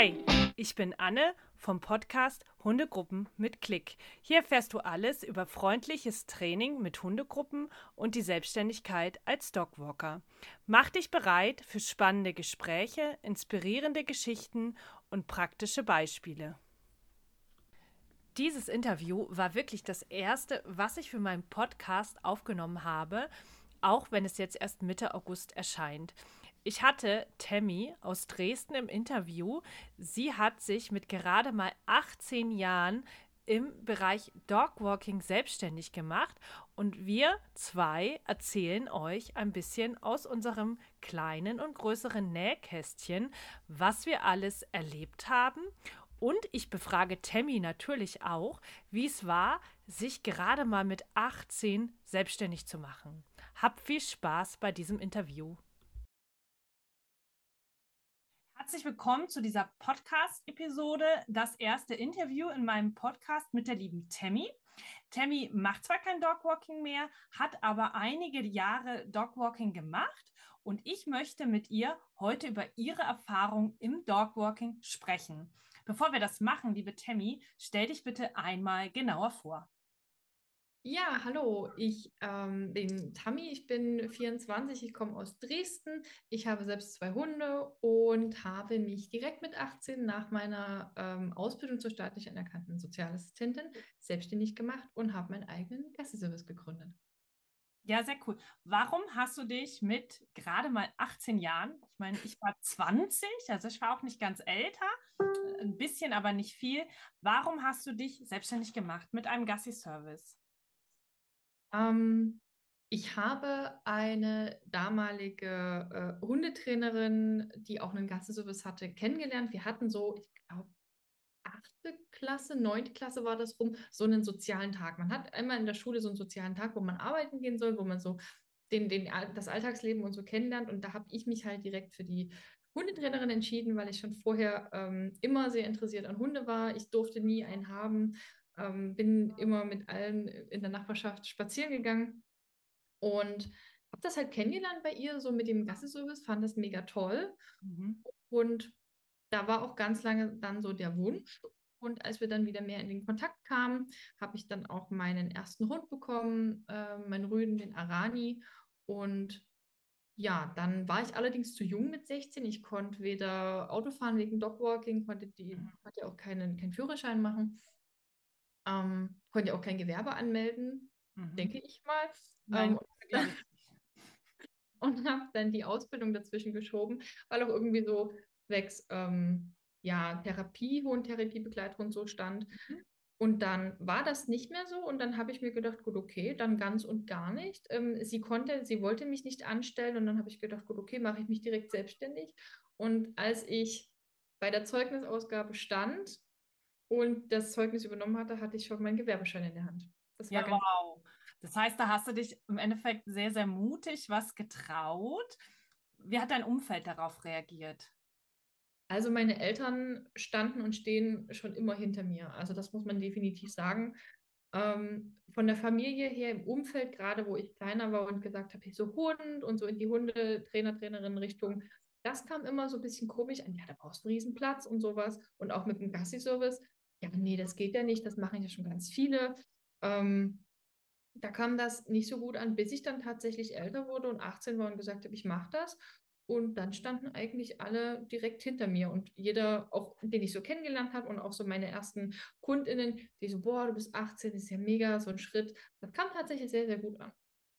Hi, ich bin Anne vom Podcast Hundegruppen mit Klick. Hier erfährst du alles über freundliches Training mit Hundegruppen und die Selbstständigkeit als Dogwalker. Mach dich bereit für spannende Gespräche, inspirierende Geschichten und praktische Beispiele. Dieses Interview war wirklich das erste, was ich für meinen Podcast aufgenommen habe, auch wenn es jetzt erst Mitte August erscheint. Ich hatte Tammy aus Dresden im Interview. Sie hat sich mit gerade mal 18 Jahren im Bereich Dogwalking selbstständig gemacht und wir zwei erzählen euch ein bisschen aus unserem kleinen und größeren Nähkästchen, was wir alles erlebt haben. Und ich befrage Tammy natürlich auch, wie es war, sich gerade mal mit 18 selbstständig zu machen. Habt viel Spaß bei diesem Interview. Herzlich willkommen zu dieser Podcast-Episode, das erste Interview in meinem Podcast mit der lieben Tammy. Tammy macht zwar kein Dogwalking mehr, hat aber einige Jahre Dogwalking gemacht und ich möchte mit ihr heute über ihre Erfahrung im Dogwalking sprechen. Bevor wir das machen, liebe Tammy, stell dich bitte einmal genauer vor. Ja, hallo, ich ähm, bin Tammy, ich bin 24, ich komme aus Dresden, ich habe selbst zwei Hunde und habe mich direkt mit 18 nach meiner ähm, Ausbildung zur staatlich anerkannten Sozialassistentin selbstständig gemacht und habe meinen eigenen Gassi-Service gegründet. Ja, sehr cool. Warum hast du dich mit gerade mal 18 Jahren, ich meine, ich war 20, also ich war auch nicht ganz älter, ein bisschen, aber nicht viel. Warum hast du dich selbstständig gemacht mit einem Gassi-Service? Ähm, ich habe eine damalige äh, Hundetrainerin, die auch einen Gassenservice hatte, kennengelernt. Wir hatten so, ich glaube, achte Klasse, neunte Klasse war das rum, so einen sozialen Tag. Man hat einmal in der Schule so einen sozialen Tag, wo man arbeiten gehen soll, wo man so den, den, das Alltagsleben und so kennenlernt. Und da habe ich mich halt direkt für die Hundetrainerin entschieden, weil ich schon vorher ähm, immer sehr interessiert an Hunde war. Ich durfte nie einen haben ähm, bin immer mit allen in der Nachbarschaft spazieren gegangen und habe das halt kennengelernt bei ihr, so mit dem Gassi-Service, fand das mega toll. Mhm. Und da war auch ganz lange dann so der Wunsch. Und als wir dann wieder mehr in den Kontakt kamen, habe ich dann auch meinen ersten Hund bekommen, äh, meinen Rüden, den Arani. Und ja, dann war ich allerdings zu jung mit 16. Ich konnte weder Auto fahren wegen Dogwalking, konnte, die, mhm. konnte auch keinen, keinen Führerschein machen. Ähm, konnte ja auch kein Gewerbe anmelden, mhm. denke ich mal. Nein, ähm, und habe dann die Ausbildung dazwischen geschoben, weil auch irgendwie so wächst, ähm, ja, Therapie, Hohentherapie-Begleithund so stand. Mhm. Und dann war das nicht mehr so und dann habe ich mir gedacht, gut, okay, dann ganz und gar nicht. Ähm, sie konnte, sie wollte mich nicht anstellen und dann habe ich gedacht, gut, okay, mache ich mich direkt selbstständig. Und als ich bei der Zeugnisausgabe stand, und das Zeugnis übernommen hatte, hatte ich schon meinen Gewerbeschein in der Hand. Das war ja, wow. Das heißt, da hast du dich im Endeffekt sehr, sehr mutig was getraut. Wie hat dein Umfeld darauf reagiert? Also meine Eltern standen und stehen schon immer hinter mir. Also das muss man definitiv sagen. Ähm, von der Familie her im Umfeld, gerade wo ich kleiner war und gesagt habe, so Hund und so in die Hundetrainer, Trainerinnen Richtung, das kam immer so ein bisschen komisch an. Ja, da brauchst du einen Riesenplatz und sowas. Und auch mit dem Gassi-Service ja, nee, das geht ja nicht, das machen ja schon ganz viele. Ähm, da kam das nicht so gut an, bis ich dann tatsächlich älter wurde und 18 war und gesagt habe, ich mache das. Und dann standen eigentlich alle direkt hinter mir und jeder, auch den ich so kennengelernt habe und auch so meine ersten KundInnen, die so, boah, du bist 18, ist ja mega, so ein Schritt. Das kam tatsächlich sehr, sehr gut an.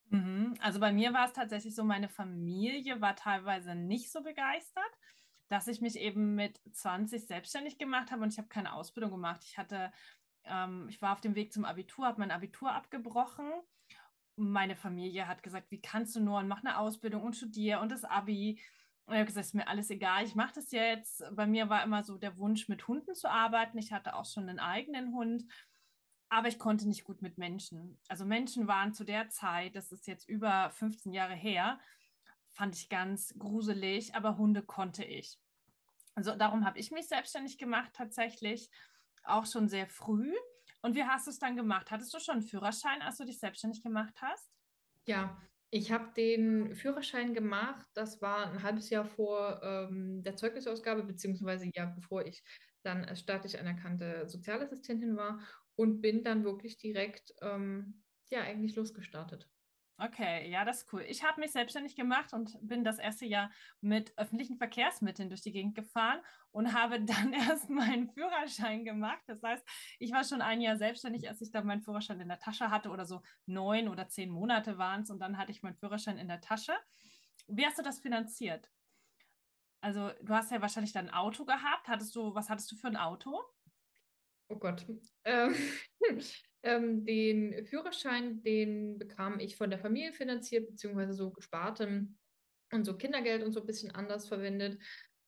Mhm. Also bei mir war es tatsächlich so, meine Familie war teilweise nicht so begeistert dass ich mich eben mit 20 selbstständig gemacht habe und ich habe keine Ausbildung gemacht. Ich hatte, ähm, ich war auf dem Weg zum Abitur, habe mein Abitur abgebrochen. Meine Familie hat gesagt, wie kannst du nur und mach eine Ausbildung und studiere und das Abi. Und ich habe gesagt, ist mir alles egal, ich mache das jetzt. Bei mir war immer so der Wunsch, mit Hunden zu arbeiten. Ich hatte auch schon einen eigenen Hund, aber ich konnte nicht gut mit Menschen. Also Menschen waren zu der Zeit, das ist jetzt über 15 Jahre her, fand ich ganz gruselig, aber Hunde konnte ich. Also darum habe ich mich selbstständig gemacht tatsächlich, auch schon sehr früh. Und wie hast du es dann gemacht? Hattest du schon einen Führerschein, als du dich selbstständig gemacht hast? Ja, Ich habe den Führerschein gemacht. Das war ein halbes Jahr vor ähm, der Zeugnisausgabe, beziehungsweise ja, bevor ich dann als staatlich anerkannte Sozialassistentin war und bin dann wirklich direkt, ähm, ja, eigentlich losgestartet. Okay, ja, das ist cool. Ich habe mich selbstständig gemacht und bin das erste Jahr mit öffentlichen Verkehrsmitteln durch die Gegend gefahren und habe dann erst meinen Führerschein gemacht. Das heißt, ich war schon ein Jahr selbstständig, als ich dann meinen Führerschein in der Tasche hatte oder so neun oder zehn Monate waren es und dann hatte ich meinen Führerschein in der Tasche. Wie hast du das finanziert? Also, du hast ja wahrscheinlich dann ein Auto gehabt. Hattest du, was hattest du für ein Auto? Oh Gott. Ähm, ähm, den Führerschein, den bekam ich von der Familie finanziert, beziehungsweise so gespartem und so Kindergeld und so ein bisschen anders verwendet.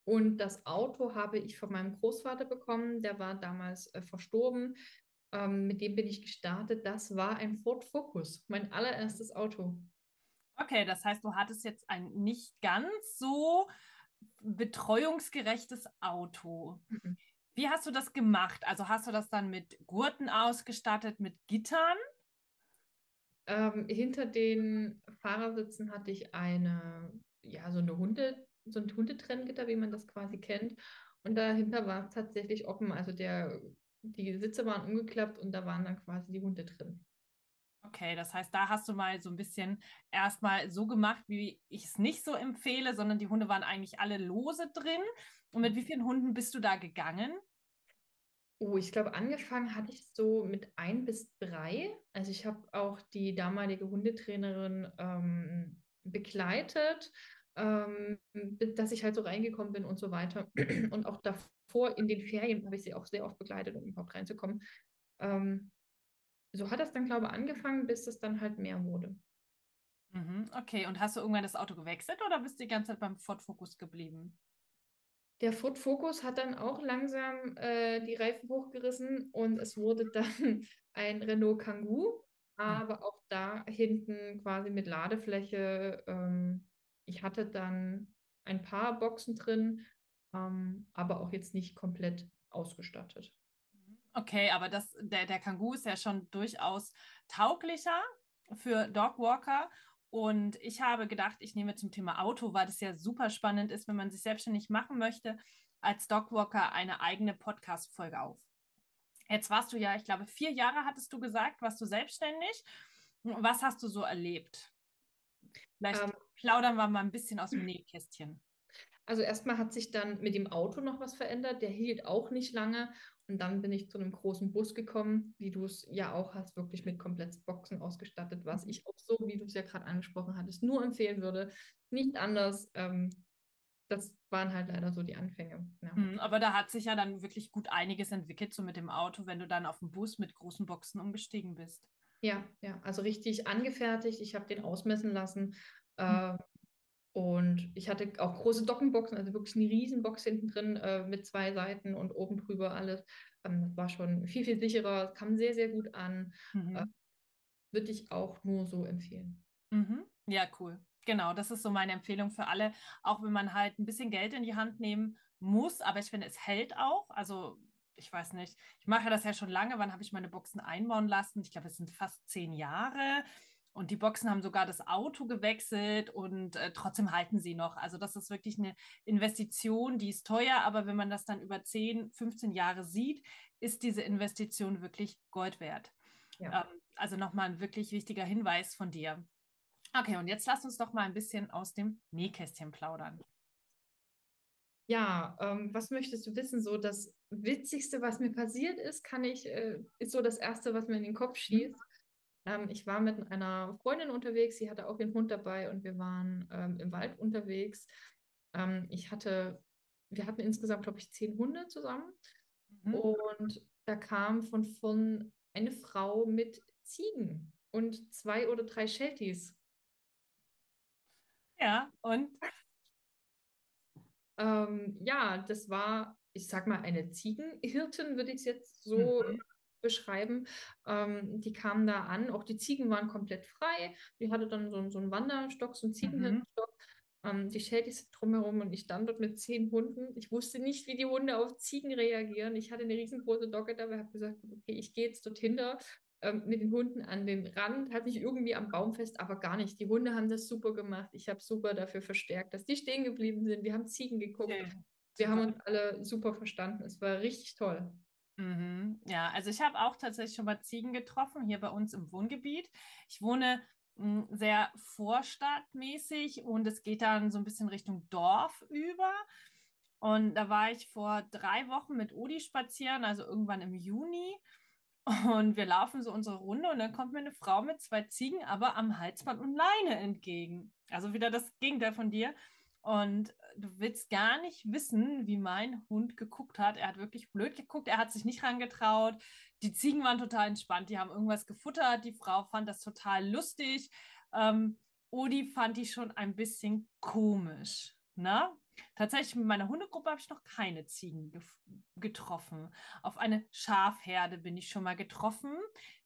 Und das Auto habe ich von meinem Großvater bekommen, der war damals äh, verstorben. Ähm, mit dem bin ich gestartet. Das war ein Ford Focus, mein allererstes Auto. Okay, das heißt, du hattest jetzt ein nicht ganz so betreuungsgerechtes Auto. Mhm. Wie hast du das gemacht? Also hast du das dann mit Gurten ausgestattet, mit Gittern? Ähm, hinter den Fahrersitzen hatte ich eine, ja, so eine Hunde, so ein Hundetrenngitter, wie man das quasi kennt. Und dahinter war es tatsächlich offen. Also der, die Sitze waren umgeklappt und da waren dann quasi die Hunde drin. Okay, das heißt, da hast du mal so ein bisschen erstmal so gemacht, wie ich es nicht so empfehle, sondern die Hunde waren eigentlich alle lose drin. Und mit wie vielen Hunden bist du da gegangen? Oh, ich glaube, angefangen hatte ich so mit ein bis drei. Also ich habe auch die damalige Hundetrainerin ähm, begleitet, ähm, dass ich halt so reingekommen bin und so weiter. Und auch davor in den Ferien habe ich sie auch sehr oft begleitet, um überhaupt reinzukommen. Ähm, so hat das dann, glaube ich, angefangen, bis es dann halt mehr wurde. Mhm, okay, und hast du irgendwann das Auto gewechselt oder bist du die ganze Zeit beim Ford Focus geblieben? Der Ford Focus hat dann auch langsam äh, die Reifen hochgerissen und es wurde dann ein Renault Kangoo, hm. aber auch da hinten quasi mit Ladefläche. Ähm, ich hatte dann ein paar Boxen drin, ähm, aber auch jetzt nicht komplett ausgestattet. Okay, aber das, der, der Kangoo ist ja schon durchaus tauglicher für Dogwalker. Und ich habe gedacht, ich nehme zum Thema Auto, weil das ja super spannend ist, wenn man sich selbstständig machen möchte, als Dogwalker eine eigene Podcast-Folge auf. Jetzt warst du ja, ich glaube, vier Jahre hattest du gesagt, warst du selbstständig. Was hast du so erlebt? Vielleicht ähm, plaudern wir mal ein bisschen aus dem Nähkästchen. Also erstmal hat sich dann mit dem Auto noch was verändert. Der hielt auch nicht lange. Und dann bin ich zu einem großen Bus gekommen, wie du es ja auch hast, wirklich mit Komplettboxen ausgestattet, was ich auch so, wie du es ja gerade angesprochen hattest, nur empfehlen würde. Nicht anders. Ähm, das waren halt leider so die Anfänge. Ja. Mhm, aber da hat sich ja dann wirklich gut einiges entwickelt, so mit dem Auto, wenn du dann auf den Bus mit großen Boxen umgestiegen bist. Ja, ja, also richtig angefertigt. Ich habe den ausmessen lassen. Mhm. Äh, und ich hatte auch große Dockenboxen, also wirklich eine riesen Box hinten drin äh, mit zwei Seiten und oben drüber alles. Ähm, das war schon viel, viel sicherer, kam sehr, sehr gut an. Mhm. Äh, Würde ich auch nur so empfehlen. Mhm. Ja, cool. Genau, das ist so meine Empfehlung für alle, auch wenn man halt ein bisschen Geld in die Hand nehmen muss, aber ich finde, es hält auch. Also ich weiß nicht, ich mache das ja schon lange. Wann habe ich meine Boxen einbauen lassen? Ich glaube, es sind fast zehn Jahre. Und die Boxen haben sogar das Auto gewechselt und äh, trotzdem halten sie noch. Also das ist wirklich eine Investition, die ist teuer, aber wenn man das dann über 10, 15 Jahre sieht, ist diese Investition wirklich Gold wert. Ja. Ähm, also nochmal ein wirklich wichtiger Hinweis von dir. Okay, und jetzt lass uns doch mal ein bisschen aus dem Nähkästchen plaudern. Ja, ähm, was möchtest du wissen? So das Witzigste, was mir passiert ist, kann ich, äh, ist so das Erste, was mir in den Kopf schießt. Ähm, ich war mit einer Freundin unterwegs, sie hatte auch ihren Hund dabei und wir waren ähm, im Wald unterwegs. Ähm, ich hatte, wir hatten insgesamt, glaube ich, zehn Hunde zusammen. Mhm. Und da kam von von eine Frau mit Ziegen und zwei oder drei Shelties. Ja, und? Ähm, ja, das war, ich sag mal, eine Ziegenhirtin, würde ich es jetzt so mhm beschreiben. Ähm, die kamen da an, auch die Ziegen waren komplett frei. Die hatte dann so, so einen Wanderstock, so einen Ziegenhirnstock. Mhm. Ähm, die Shadys drumherum und ich stand dort mit zehn Hunden. Ich wusste nicht, wie die Hunde auf Ziegen reagieren. Ich hatte eine riesengroße Docke dabei, habe gesagt, okay, ich gehe jetzt dorthin. ähm, mit den Hunden an den Rand, hat mich irgendwie am Baum fest, aber gar nicht. Die Hunde haben das super gemacht. Ich habe super dafür verstärkt, dass die stehen geblieben sind. Wir haben Ziegen geguckt. Okay. Wir haben uns alle super verstanden. Es war richtig toll. Mhm. Ja, also ich habe auch tatsächlich schon mal Ziegen getroffen, hier bei uns im Wohngebiet. Ich wohne hm, sehr vorstadtmäßig und es geht dann so ein bisschen Richtung Dorf über. Und da war ich vor drei Wochen mit Odi spazieren, also irgendwann im Juni. Und wir laufen so unsere Runde und dann kommt mir eine Frau mit zwei Ziegen, aber am Halsband und Leine entgegen. Also wieder das Gegenteil von dir. Und du willst gar nicht wissen, wie mein Hund geguckt hat. Er hat wirklich blöd geguckt, er hat sich nicht rangetraut. Die Ziegen waren total entspannt, die haben irgendwas gefuttert. Die Frau fand das total lustig. Ähm, Odi fand die schon ein bisschen komisch. Ne? Tatsächlich mit meiner Hundegruppe habe ich noch keine Ziegen ge getroffen. Auf eine Schafherde bin ich schon mal getroffen.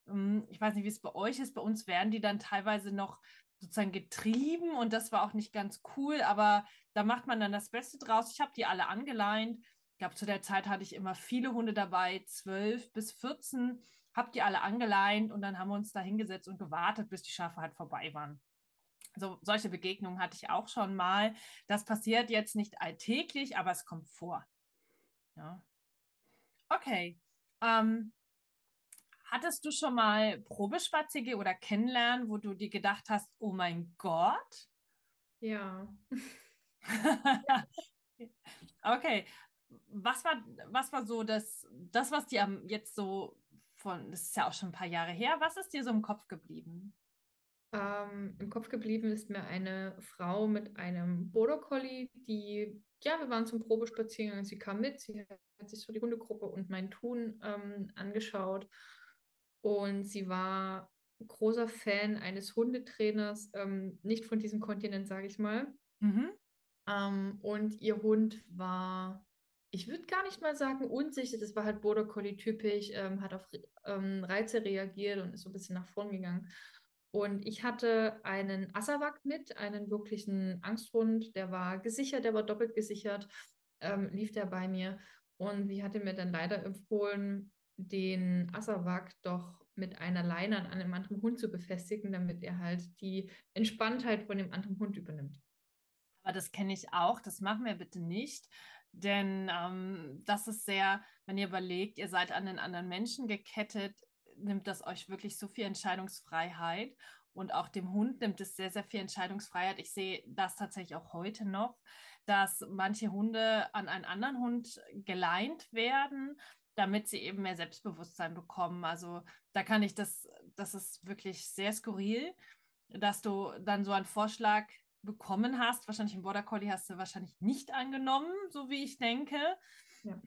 Ähm, ich weiß nicht, wie es bei euch ist. Bei uns werden die dann teilweise noch sozusagen getrieben und das war auch nicht ganz cool, aber da macht man dann das Beste draus. Ich habe die alle angeleint. Ich glaube, zu der Zeit hatte ich immer viele Hunde dabei, zwölf bis 14, habe die alle angeleint und dann haben wir uns da hingesetzt und gewartet, bis die Schafe halt vorbei waren. So, solche Begegnungen hatte ich auch schon mal. Das passiert jetzt nicht alltäglich, aber es kommt vor. Ja. Okay. Ähm, hattest du schon mal Probespaziergänge oder Kennenlernen, wo du dir gedacht hast, oh mein Gott? Ja. okay. Was war, was war so das, das, was dir jetzt so von, das ist ja auch schon ein paar Jahre her, was ist dir so im Kopf geblieben? Ähm, Im Kopf geblieben ist mir eine Frau mit einem Border Collie, die, ja, wir waren zum Probespaziergang, sie kam mit, sie hat sich so die Hundegruppe und mein Tun ähm, angeschaut und sie war großer Fan eines Hundetrainers, ähm, nicht von diesem Kontinent, sage ich mal. Mhm. Ähm, und ihr Hund war, ich würde gar nicht mal sagen unsicher, das war halt Border Collie typisch, ähm, hat auf ähm, Reize reagiert und ist so ein bisschen nach vorn gegangen. Und ich hatte einen Assawak mit, einen wirklichen Angsthund, der war gesichert, der war doppelt gesichert, ähm, lief der bei mir. Und sie hatte mir dann leider empfohlen, den Assawak doch mit einer Leine an einem anderen Hund zu befestigen, damit er halt die Entspanntheit von dem anderen Hund übernimmt. Aber das kenne ich auch, das machen wir bitte nicht. Denn ähm, das ist sehr, wenn ihr überlegt, ihr seid an den anderen Menschen gekettet, nimmt das euch wirklich so viel Entscheidungsfreiheit und auch dem Hund nimmt es sehr, sehr viel Entscheidungsfreiheit. Ich sehe das tatsächlich auch heute noch, dass manche Hunde an einen anderen Hund geleint werden, damit sie eben mehr Selbstbewusstsein bekommen. Also da kann ich das, das ist wirklich sehr skurril, dass du dann so einen Vorschlag bekommen hast. Wahrscheinlich im Border Collie hast du wahrscheinlich nicht angenommen, so wie ich denke. Ja.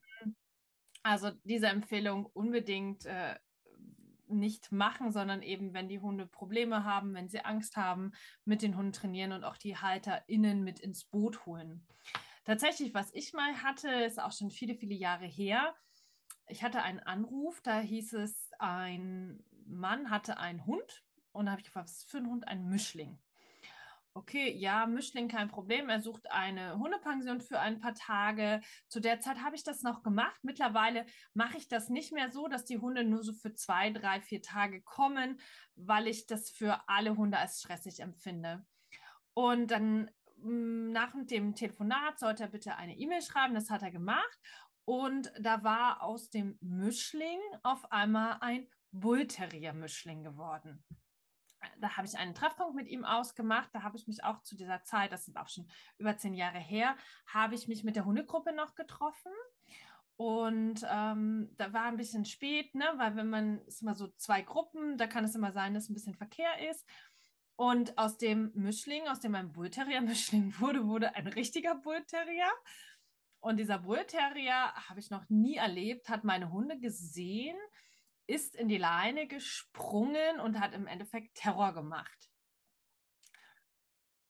Also diese Empfehlung unbedingt äh, nicht machen, sondern eben, wenn die Hunde Probleme haben, wenn sie Angst haben, mit den Hunden trainieren und auch die HalterInnen mit ins Boot holen. Tatsächlich, was ich mal hatte, ist auch schon viele, viele Jahre her. Ich hatte einen Anruf, da hieß es, ein Mann hatte einen Hund und da habe ich gefragt, was ist für ein Hund? Ein Mischling. Okay, ja, Mischling kein Problem. Er sucht eine Hundepension für ein paar Tage. Zu der Zeit habe ich das noch gemacht. Mittlerweile mache ich das nicht mehr so, dass die Hunde nur so für zwei, drei, vier Tage kommen, weil ich das für alle Hunde als stressig empfinde. Und dann mm, nach dem Telefonat sollte er bitte eine E-Mail schreiben. Das hat er gemacht. Und da war aus dem Mischling auf einmal ein Bullterrier-Mischling geworden da habe ich einen Treffpunkt mit ihm ausgemacht. Da habe ich mich auch zu dieser Zeit, das sind auch schon über zehn Jahre her, habe ich mich mit der Hundegruppe noch getroffen. Und ähm, da war ein bisschen spät, ne? weil wenn man, ist immer so zwei Gruppen, da kann es immer sein, dass ein bisschen Verkehr ist. Und aus dem Mischling, aus dem ein Bullterrier-Mischling wurde, wurde ein richtiger Bullterrier. Und dieser Bullterrier habe ich noch nie erlebt, hat meine Hunde gesehen, ist in die Leine gesprungen und hat im Endeffekt Terror gemacht.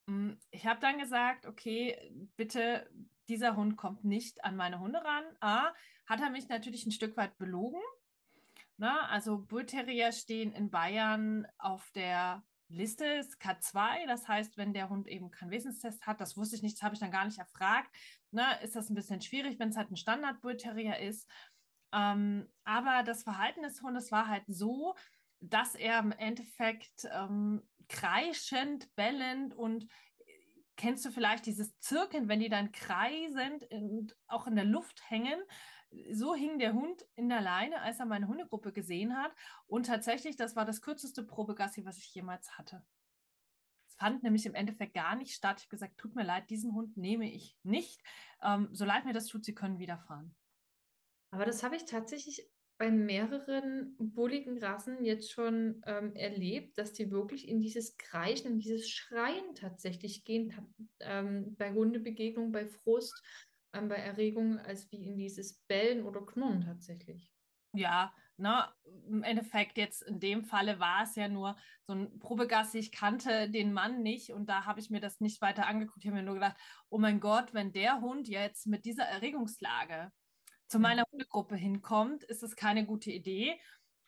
Mm, ich habe dann gesagt, okay, bitte, dieser Hund kommt nicht an meine Hunde ran. A, hat er mich natürlich ein Stück weit belogen. Na, also Bullterrier stehen in Bayern auf der Liste ist K2, das heißt, wenn der Hund eben keinen Wesenstest hat, das wusste ich nicht, das habe ich dann gar nicht erfragt, na, ist das ein bisschen schwierig, wenn es halt ein Standard-Bullterrier ist. Ähm, aber das Verhalten des Hundes war halt so, dass er im Endeffekt ähm, kreischend, bellend und kennst du vielleicht dieses Zirken, wenn die dann kreisend und auch in der Luft hängen? So hing der Hund in der Leine, als er meine Hundegruppe gesehen hat. Und tatsächlich, das war das kürzeste Probegassi, was ich jemals hatte. Fand nämlich im Endeffekt gar nicht statt. Ich habe gesagt, tut mir leid, diesen Hund nehme ich nicht. Ähm, so leid mir das tut, sie können wieder fahren. Aber das habe ich tatsächlich bei mehreren bulligen Rassen jetzt schon ähm, erlebt, dass die wirklich in dieses Kreischen, in dieses Schreien tatsächlich gehen, ähm, bei Hundebegegnungen, bei Frust, ähm, bei Erregung, als wie in dieses Bellen oder Knurren tatsächlich. Ja, ne, im Endeffekt jetzt in dem Falle war es ja nur so ein Probegassi. Ich kannte den Mann nicht und da habe ich mir das nicht weiter angeguckt. Ich habe mir nur gedacht, oh mein Gott, wenn der Hund jetzt mit dieser Erregungslage zu meiner Hundegruppe hinkommt, ist es keine gute Idee.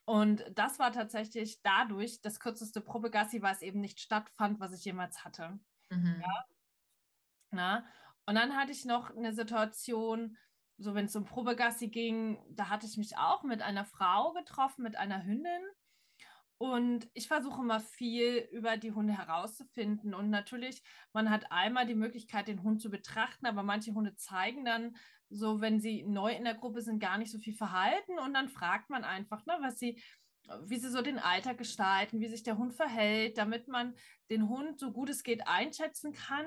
Und das war tatsächlich dadurch das kürzeste Probegassi, weil es eben nicht stattfand, was ich jemals hatte. Mhm. Ja? Na? Und dann hatte ich noch eine Situation, so wenn es um Probegassi ging, da hatte ich mich auch mit einer Frau getroffen, mit einer Hündin. Und ich versuche immer viel über die Hunde herauszufinden. Und natürlich, man hat einmal die Möglichkeit, den Hund zu betrachten, aber manche Hunde zeigen dann so, wenn sie neu in der Gruppe sind, gar nicht so viel Verhalten. Und dann fragt man einfach, ne, was sie, wie sie so den Alltag gestalten, wie sich der Hund verhält, damit man den Hund so gut es geht einschätzen kann.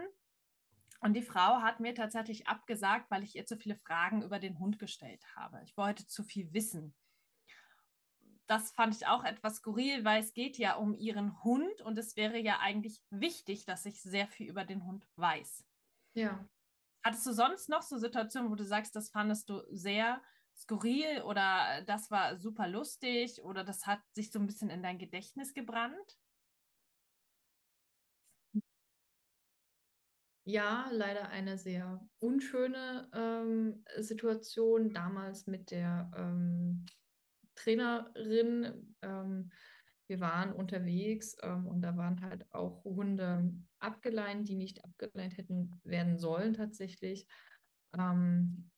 Und die Frau hat mir tatsächlich abgesagt, weil ich ihr zu viele Fragen über den Hund gestellt habe. Ich wollte zu viel wissen das fand ich auch etwas skurril, weil es geht ja um ihren Hund und es wäre ja eigentlich wichtig, dass ich sehr viel über den Hund weiß. Ja. Hattest du sonst noch so Situationen, wo du sagst, das fandest du sehr skurril oder das war super lustig oder das hat sich so ein bisschen in dein Gedächtnis gebrannt? Ja, leider eine sehr unschöne ähm, Situation damals mit der ähm, Trainerin. Ähm, wir waren unterwegs ähm, und da waren halt auch Hunde abgeleint, die nicht abgeleint hätten werden sollen tatsächlich. Ähm,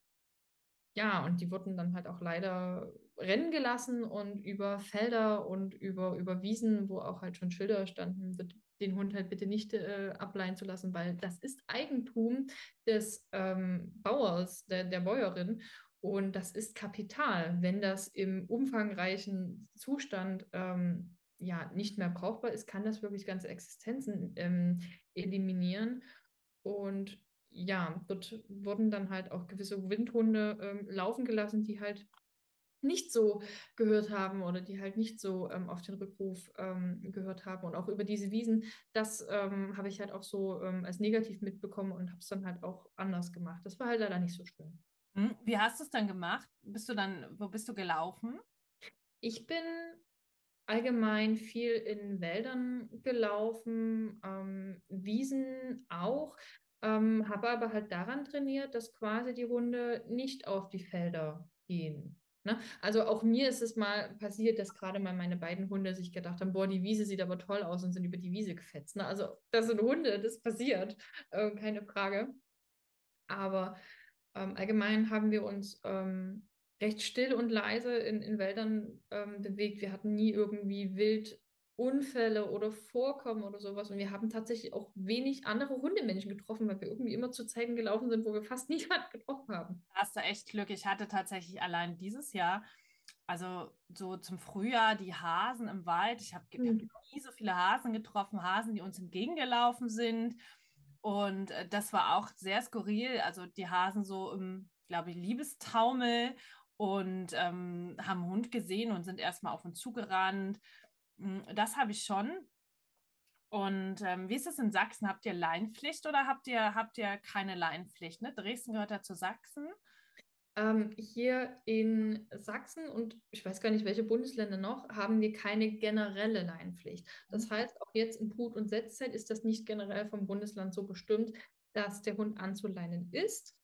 ja, und die wurden dann halt auch leider rennen gelassen und über Felder und über, über Wiesen, wo auch halt schon Schilder standen, den Hund halt bitte nicht äh, ableihen zu lassen, weil das ist Eigentum des ähm, Bauers, der, der Bäuerin. Und das ist Kapital. Wenn das im umfangreichen Zustand ähm, ja nicht mehr brauchbar ist, kann das wirklich ganze Existenzen ähm, eliminieren. Und ja, dort wurden dann halt auch gewisse Windhunde ähm, laufen gelassen, die halt nicht so gehört haben oder die halt nicht so ähm, auf den Rückruf ähm, gehört haben und auch über diese Wiesen, das ähm, habe ich halt auch so ähm, als negativ mitbekommen und habe es dann halt auch anders gemacht. Das war halt leider nicht so schön. Hm, wie hast du es dann gemacht? Bist du dann, wo bist du gelaufen? Ich bin allgemein viel in Wäldern gelaufen, ähm, Wiesen auch, ähm, habe aber halt daran trainiert, dass quasi die Hunde nicht auf die Felder gehen. Ne? Also auch mir ist es mal passiert, dass gerade mal meine beiden Hunde sich gedacht haben, boah, die Wiese sieht aber toll aus und sind über die Wiese gefetzt. Ne? Also das sind Hunde, das passiert, äh, keine Frage. Aber ähm, allgemein haben wir uns ähm, recht still und leise in, in Wäldern ähm, bewegt. Wir hatten nie irgendwie wild Unfälle oder Vorkommen oder sowas. Und wir haben tatsächlich auch wenig andere Hundemenschen getroffen, weil wir irgendwie immer zu Zeiten gelaufen sind, wo wir fast niemand getroffen haben. Da hast du echt Glück. Ich hatte tatsächlich allein dieses Jahr, also so zum Frühjahr, die Hasen im Wald. Ich habe mhm. hab nie so viele Hasen getroffen, Hasen, die uns entgegengelaufen sind. Und äh, das war auch sehr skurril. Also die Hasen so im, glaube ich, Liebestaumel und ähm, haben einen Hund gesehen und sind erstmal auf uns zugerannt. Hm, das habe ich schon. Und ähm, wie ist es in Sachsen? Habt ihr Leinpflicht oder habt ihr, habt ihr keine Leinpflicht? Ne? Dresden gehört ja zu Sachsen. Ähm, hier in Sachsen und ich weiß gar nicht, welche Bundesländer noch, haben wir keine generelle Leinpflicht. Das mhm. heißt, auch jetzt in Brut- und Setzzeit ist das nicht generell vom Bundesland so bestimmt, dass der Hund anzuleinen ist.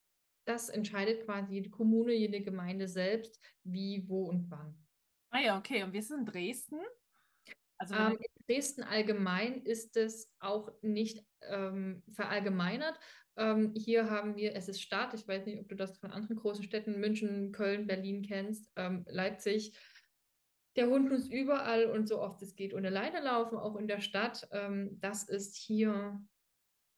Das entscheidet quasi jede Kommune, jede Gemeinde selbst, wie, wo und wann. Ah ja, okay. Und ist es in Dresden? Also ähm, in Dresden allgemein ist es auch nicht ähm, verallgemeinert. Ähm, hier haben wir, es ist Stadt, ich weiß nicht, ob du das von anderen großen Städten, München, Köln, Berlin kennst, ähm, Leipzig. Der Hund muss überall und so oft es geht ohne Leine laufen, auch in der Stadt. Ähm, das ist hier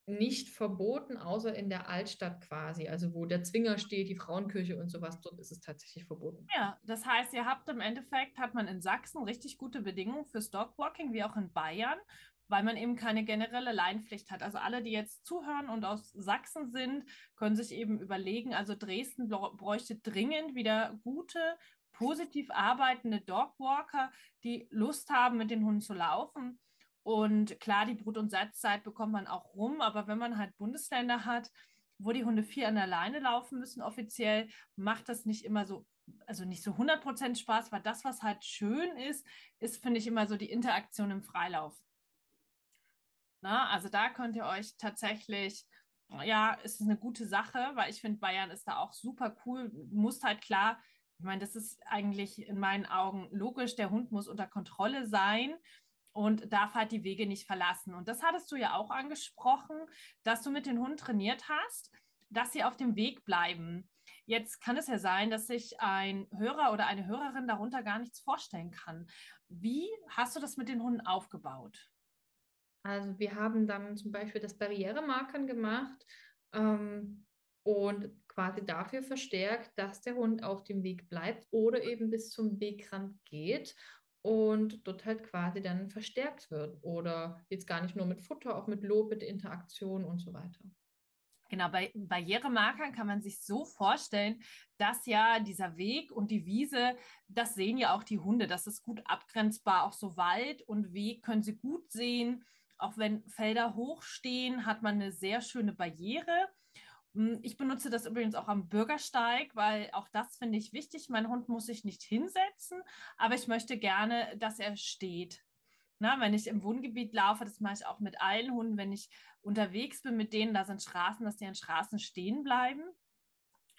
nicht verboten, außer in der Altstadt quasi, also wo der Zwinger steht, die Frauenkirche und sowas, dort ist es tatsächlich verboten. Ja, das heißt, ihr habt im Endeffekt, hat man in Sachsen richtig gute Bedingungen fürs Dogwalking, wie auch in Bayern, weil man eben keine generelle Leinpflicht hat. Also alle, die jetzt zuhören und aus Sachsen sind, können sich eben überlegen, also Dresden bräuchte dringend wieder gute, positiv arbeitende Dogwalker, die Lust haben, mit den Hunden zu laufen und klar, die Brut- und Satzzeit bekommt man auch rum, aber wenn man halt Bundesländer hat, wo die Hunde vier an der Leine laufen müssen offiziell, macht das nicht immer so, also nicht so 100% Spaß, weil das, was halt schön ist, ist, finde ich, immer so die Interaktion im Freilauf. Na, also da könnt ihr euch tatsächlich, ja, es ist eine gute Sache, weil ich finde, Bayern ist da auch super cool. Du musst halt klar, ich meine, das ist eigentlich in meinen Augen logisch, der Hund muss unter Kontrolle sein und darf halt die Wege nicht verlassen. Und das hattest du ja auch angesprochen, dass du mit den Hunden trainiert hast, dass sie auf dem Weg bleiben. Jetzt kann es ja sein, dass sich ein Hörer oder eine Hörerin darunter gar nichts vorstellen kann. Wie hast du das mit den Hunden aufgebaut? Also wir haben dann zum Beispiel das Barrieremarkern gemacht ähm, und quasi dafür verstärkt, dass der Hund auf dem Weg bleibt oder eben bis zum Wegrand geht und dort halt quasi dann verstärkt wird. Oder jetzt gar nicht nur mit Futter, auch mit Lob, mit Interaktion und so weiter. Genau, bei Barrieremarkern kann man sich so vorstellen, dass ja dieser Weg und die Wiese, das sehen ja auch die Hunde, das ist gut abgrenzbar. Auch so Wald und Weg können sie gut sehen. Auch wenn Felder hochstehen, hat man eine sehr schöne Barriere. Hm, ich benutze das übrigens auch am Bürgersteig, weil auch das finde ich wichtig. Mein Hund muss sich nicht hinsetzen, aber ich möchte gerne, dass er steht. Na, wenn ich im Wohngebiet laufe, das mache ich auch mit allen Hunden, wenn ich unterwegs bin mit denen, da sind Straßen, dass die an Straßen stehen bleiben.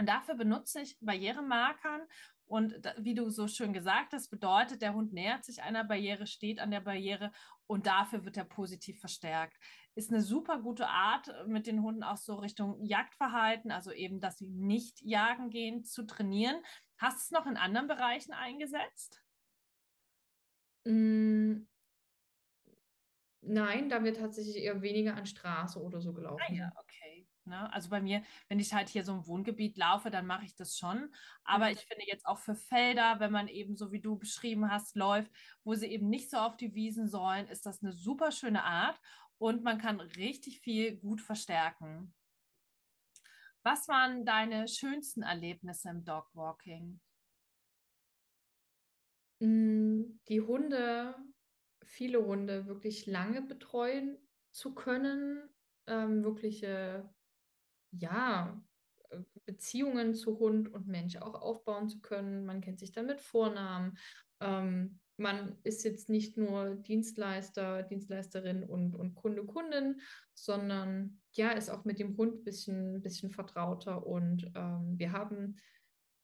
Und dafür benutze ich Barrieremarkern und da, wie du so schön gesagt hast, bedeutet, der Hund nähert sich einer Barriere, steht an der Barriere und dafür wird er positiv verstärkt. Ist eine super gute Art, mit den Hunden auch so Richtung Jagdverhalten, also eben, dass sie nicht jagen gehen, zu trainieren. Hast du es noch in anderen Bereichen eingesetzt? Mm, nein, da wird tatsächlich eher weniger an Straße oder so gelaufen. Ah ja, okay. Ne? Also bei mir, wenn ich halt hier so im Wohngebiet laufe, dann mache ich das schon. Aber mhm. ich finde jetzt auch für Felder, wenn man eben so wie du beschrieben hast, läuft, wo sie eben nicht so auf die Wiesen sollen, ist das eine super schöne Art und man kann richtig viel gut verstärken. Was waren deine schönsten Erlebnisse im Dogwalking? Mm, die Hunde, viele Hunde wirklich lange betreuen zu können, ähm, wirkliche ja, äh, Beziehungen zu Hund und Mensch auch aufbauen zu können. Man kennt sich dann mit Vornamen. Ähm, man ist jetzt nicht nur Dienstleister, Dienstleisterin und, und Kunde, Kundin, sondern ja, ist auch mit dem Hund ein bisschen, bisschen vertrauter. Und ähm, wir haben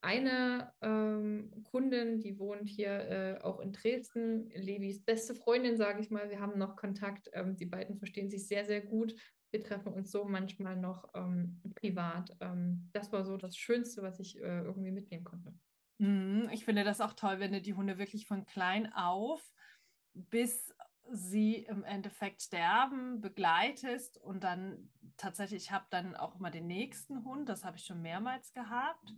eine ähm, Kundin, die wohnt hier äh, auch in Dresden, Levis beste Freundin, sage ich mal. Wir haben noch Kontakt. Ähm, die beiden verstehen sich sehr, sehr gut wir treffen uns so manchmal noch ähm, privat. Ähm, das war so das Schönste, was ich äh, irgendwie mitnehmen konnte. Mhm, ich finde das auch toll, wenn du die Hunde wirklich von klein auf bis sie im Endeffekt sterben, begleitest und dann tatsächlich, ich habe dann auch immer den nächsten Hund, das habe ich schon mehrmals gehabt.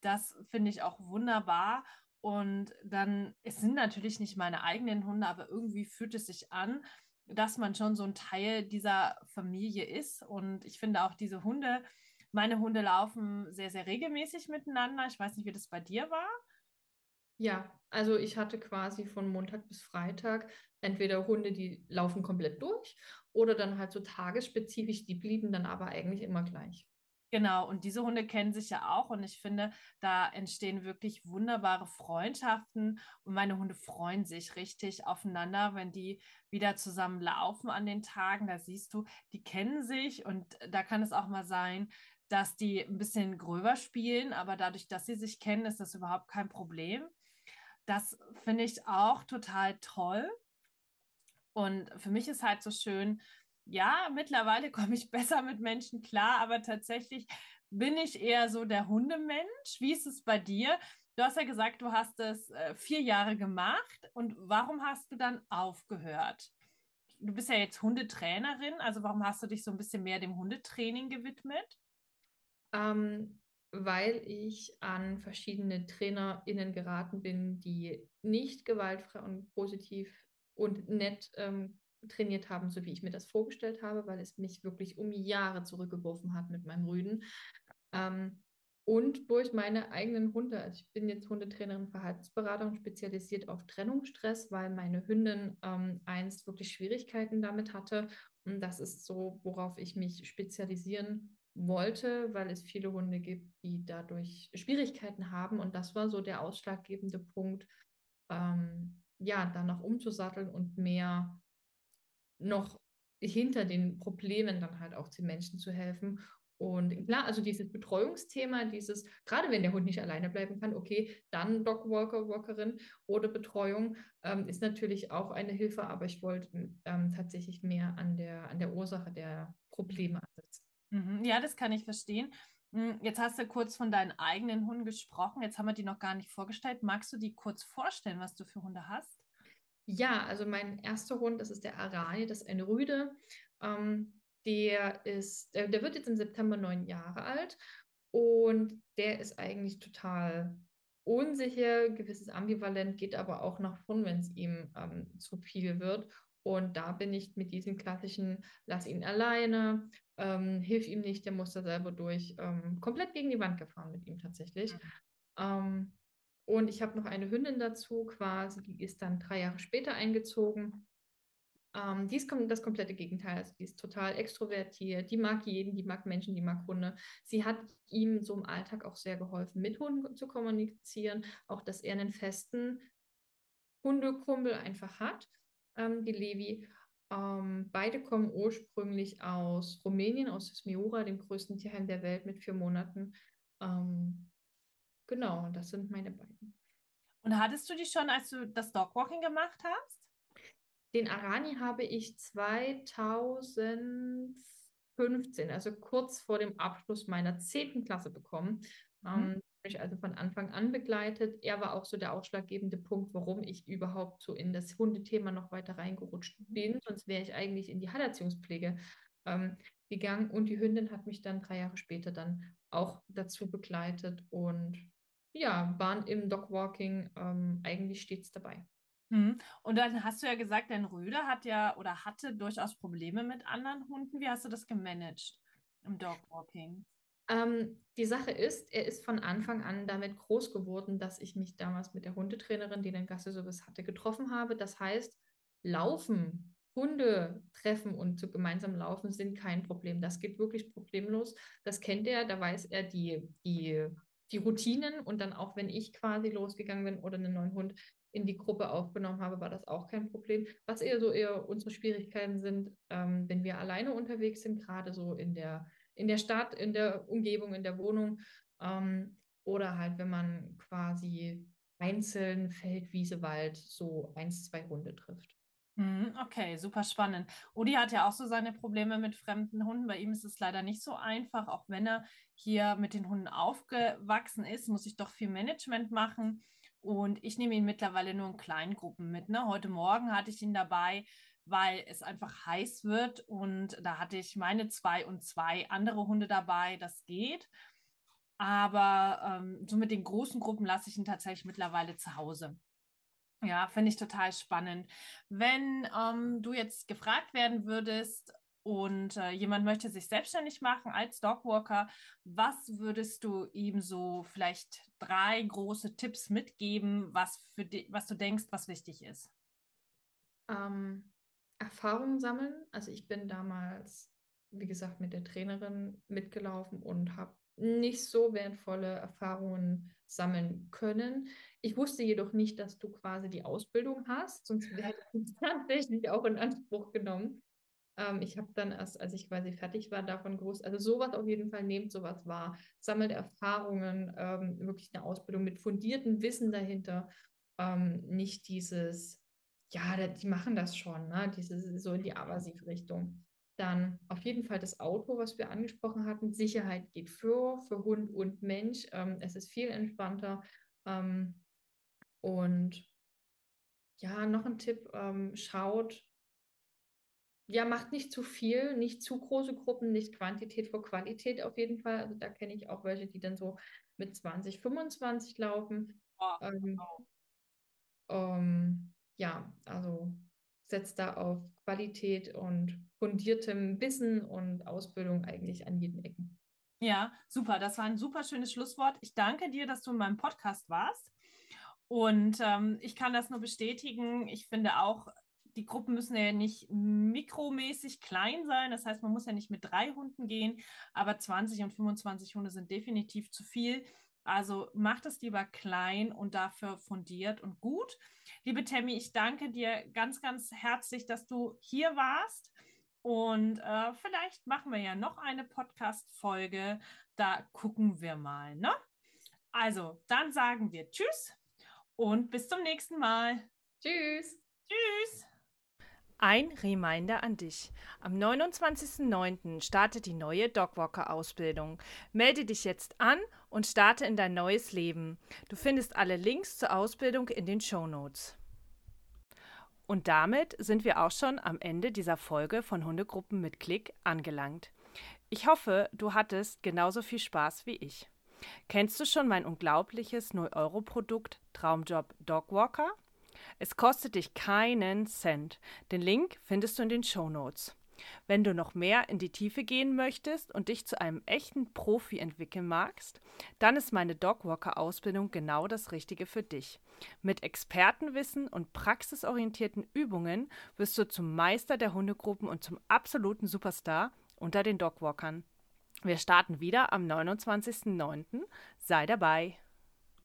Das finde ich auch wunderbar. Und dann, es sind natürlich nicht meine eigenen Hunde, aber irgendwie fühlt es sich an, dass man schon so ein Teil dieser Familie ist. Und ich finde auch diese Hunde, meine Hunde laufen sehr, sehr regelmäßig miteinander. Ich weiß nicht, wie das bei dir war. Ja, also ich hatte quasi von Montag bis Freitag entweder Hunde, die laufen komplett durch oder dann halt so tagesspezifisch, die blieben dann aber eigentlich immer gleich. Genau, und diese Hunde kennen sich ja auch und ich finde, da entstehen wirklich wunderbare Freundschaften und meine Hunde freuen sich richtig aufeinander, wenn die wieder zusammen laufen an den Tagen. Da siehst du, die kennen sich und da kann es auch mal sein, dass die ein bisschen gröber spielen, aber dadurch, dass sie sich kennen, ist das überhaupt kein Problem. Das finde ich auch total toll. Und für mich ist halt so schön, ja, mittlerweile komme ich besser mit Menschen klar, aber tatsächlich bin ich eher so der Hundemensch. Wie ist es bei dir? du hast ja gesagt, du hast es äh, vier Jahre gemacht. Und warum hast du dann aufgehört? Du bist ja jetzt Hundetrainerin, also warum hast du dich so ein bisschen mehr dem Hundetraining gewidmet? Ähm, weil ich an verschiedene TrainerInnen geraten bin, die nicht gewaltfrei und positiv und nett ähm, trainiert haben, so wie ich mir das vorgestellt habe, weil es mich wirklich um Jahre zurückgeworfen hat mit meinem Rüden. Ähm, und durch meine eigenen Hunde, also ich bin jetzt Hundetrainerin, Verhaltensberatung, spezialisiert auf Trennungsstress, weil meine Hündin ähm, einst wirklich Schwierigkeiten damit hatte. Und das ist so, worauf ich mich spezialisieren wollte, weil es viele Hunde gibt, die dadurch Schwierigkeiten haben. Und das war so der ausschlaggebende Punkt, ähm, ja, danach umzusatteln und mehr noch hinter den Problemen dann halt auch den Menschen zu helfen. Und klar, also dieses Betreuungsthema, dieses, gerade wenn der Hund nicht alleine bleiben kann, okay, dann Dogwalker, Walkerin oder Betreuung ähm, ist natürlich auch eine Hilfe, aber ich wollte ähm, tatsächlich mehr an der, an der Ursache der Probleme ansetzen. Mhm, ja, das kann ich verstehen. Hm, jetzt hast du kurz von deinen eigenen Hunden gesprochen. Jetzt haben wir die noch gar nicht vorgestellt. Magst du die kurz vorstellen, was du für Hunde hast? Ja, also mein erster Hund, das ist der Arani, das ist ein Rüde. Ähm, der ist, der, der wird jetzt im September neun Jahre alt und der ist eigentlich total unsicher, gewisses Ambivalent, geht aber auch nach vorn, wenn es ihm ähm, zu viel wird. Und da bin ich mit diesem klassischen, lass ihn alleine, ähm, hilf ihm nicht, der muss da selber durch, ähm, komplett gegen die Wand gefahren mit ihm tatsächlich. Mhm. Und ich habe noch eine Hündin dazu quasi, die ist dann drei Jahre später eingezogen. Ähm, die ist das komplette Gegenteil. Also die ist total extrovertiert, die mag jeden, die mag Menschen, die mag Hunde. Sie hat ihm so im Alltag auch sehr geholfen, mit Hunden zu kommunizieren, auch dass er einen festen Hundekumpel einfach hat ähm, die Levi. Ähm, beide kommen ursprünglich aus Rumänien, aus Smiura, dem größten Tierheim der Welt mit vier Monaten. Ähm, genau, das sind meine beiden. Und hattest du die schon, als du das Dogwalking gemacht hast? Den Arani habe ich 2015, also kurz vor dem Abschluss meiner zehnten Klasse bekommen. Mhm. Ähm, mich also von Anfang an begleitet. Er war auch so der ausschlaggebende Punkt, warum ich überhaupt so in das Hundethema noch weiter reingerutscht bin. Sonst wäre ich eigentlich in die Heilerziehungspflege ähm, gegangen. Und die Hündin hat mich dann drei Jahre später dann auch dazu begleitet und ja, waren im Dogwalking ähm, eigentlich stets dabei. Mhm. Und dann hast du ja gesagt, dein Rüder hat ja oder hatte durchaus Probleme mit anderen Hunden. Wie hast du das gemanagt im Dogwalking? Ähm, die Sache ist, er ist von Anfang an damit groß geworden, dass ich mich damals mit der Hundetrainerin, die den Gasseservice hatte, getroffen habe. Das heißt, Laufen, Hunde treffen und so gemeinsam laufen sind kein Problem. Das geht wirklich problemlos. Das kennt er, da weiß er die, die, die Routinen und dann auch, wenn ich quasi losgegangen bin oder einen neuen Hund in die Gruppe aufgenommen habe, war das auch kein Problem. Was eher so eher unsere Schwierigkeiten sind, ähm, wenn wir alleine unterwegs sind, gerade so in der in der Stadt, in der Umgebung, in der Wohnung ähm, oder halt, wenn man quasi einzeln Feld, Wiese, Wald so eins, zwei Hunde trifft. Mhm, okay, super spannend. Udi hat ja auch so seine Probleme mit fremden Hunden. Bei ihm ist es leider nicht so einfach. Auch wenn er hier mit den Hunden aufgewachsen ist, muss ich doch viel Management machen. Und ich nehme ihn mittlerweile nur in kleinen Gruppen mit. Ne? Heute Morgen hatte ich ihn dabei weil es einfach heiß wird und da hatte ich meine zwei und zwei andere Hunde dabei, das geht. Aber ähm, so mit den großen Gruppen lasse ich ihn tatsächlich mittlerweile zu Hause. Ja, finde ich total spannend. Wenn ähm, du jetzt gefragt werden würdest und äh, jemand möchte sich selbstständig machen als Dogwalker, was würdest du ihm so vielleicht drei große Tipps mitgeben, was, für die, was du denkst, was wichtig ist? Ähm, Erfahrungen sammeln. Also ich bin damals, wie gesagt, mit der Trainerin mitgelaufen und habe nicht so wertvolle Erfahrungen sammeln können. Ich wusste jedoch nicht, dass du quasi die Ausbildung hast, sonst hätte ich es tatsächlich auch in Anspruch genommen. Ähm, ich habe dann erst, als ich quasi fertig war, davon gewusst, also sowas auf jeden Fall nehmt sowas wahr, sammelt Erfahrungen, ähm, wirklich eine Ausbildung mit fundiertem Wissen dahinter, ähm, nicht dieses ja, die machen das schon, ne? Diese, so in die Aversiv-Richtung. Dann auf jeden Fall das Auto, was wir angesprochen hatten. Sicherheit geht für, für Hund und Mensch. Ähm, es ist viel entspannter. Ähm, und ja, noch ein Tipp, ähm, schaut, ja, macht nicht zu viel, nicht zu große Gruppen, nicht Quantität vor Qualität auf jeden Fall. Also da kenne ich auch welche, die dann so mit 20, 25 laufen. Oh, ähm. Ähm, ja, also setzt da auf Qualität und fundiertem Wissen und Ausbildung eigentlich an jeden Ecken. Ja, super. Das war ein super schönes Schlusswort. Ich danke dir, dass du in meinem Podcast warst. Und ähm, ich kann das nur bestätigen. Ich finde auch, die Gruppen müssen ja nicht mikromäßig klein sein. Das heißt, man muss ja nicht mit drei Hunden gehen, aber 20 und 25 Hunde sind definitiv zu viel. Also macht es lieber klein und dafür fundiert und gut. Liebe Tammy, ich danke dir ganz, ganz herzlich, dass du hier warst. Und äh, vielleicht machen wir ja noch eine Podcast-Folge. Da gucken wir mal. Ne? Also, dann sagen wir Tschüss und bis zum nächsten Mal. Tschüss. Tschüss. Ein Reminder an dich. Am 29.09. startet die neue Dogwalker-Ausbildung. Melde dich jetzt an und starte in dein neues Leben. Du findest alle Links zur Ausbildung in den Show Notes. Und damit sind wir auch schon am Ende dieser Folge von Hundegruppen mit Klick angelangt. Ich hoffe, du hattest genauso viel Spaß wie ich. Kennst du schon mein unglaubliches 0-Euro-Produkt Traumjob Dogwalker? Es kostet dich keinen Cent. Den Link findest du in den Show Notes. Wenn du noch mehr in die Tiefe gehen möchtest und dich zu einem echten Profi entwickeln magst, dann ist meine Dogwalker-Ausbildung genau das Richtige für dich. Mit Expertenwissen und praxisorientierten Übungen wirst du zum Meister der Hundegruppen und zum absoluten Superstar unter den Dogwalkern. Wir starten wieder am 29.09. Sei dabei!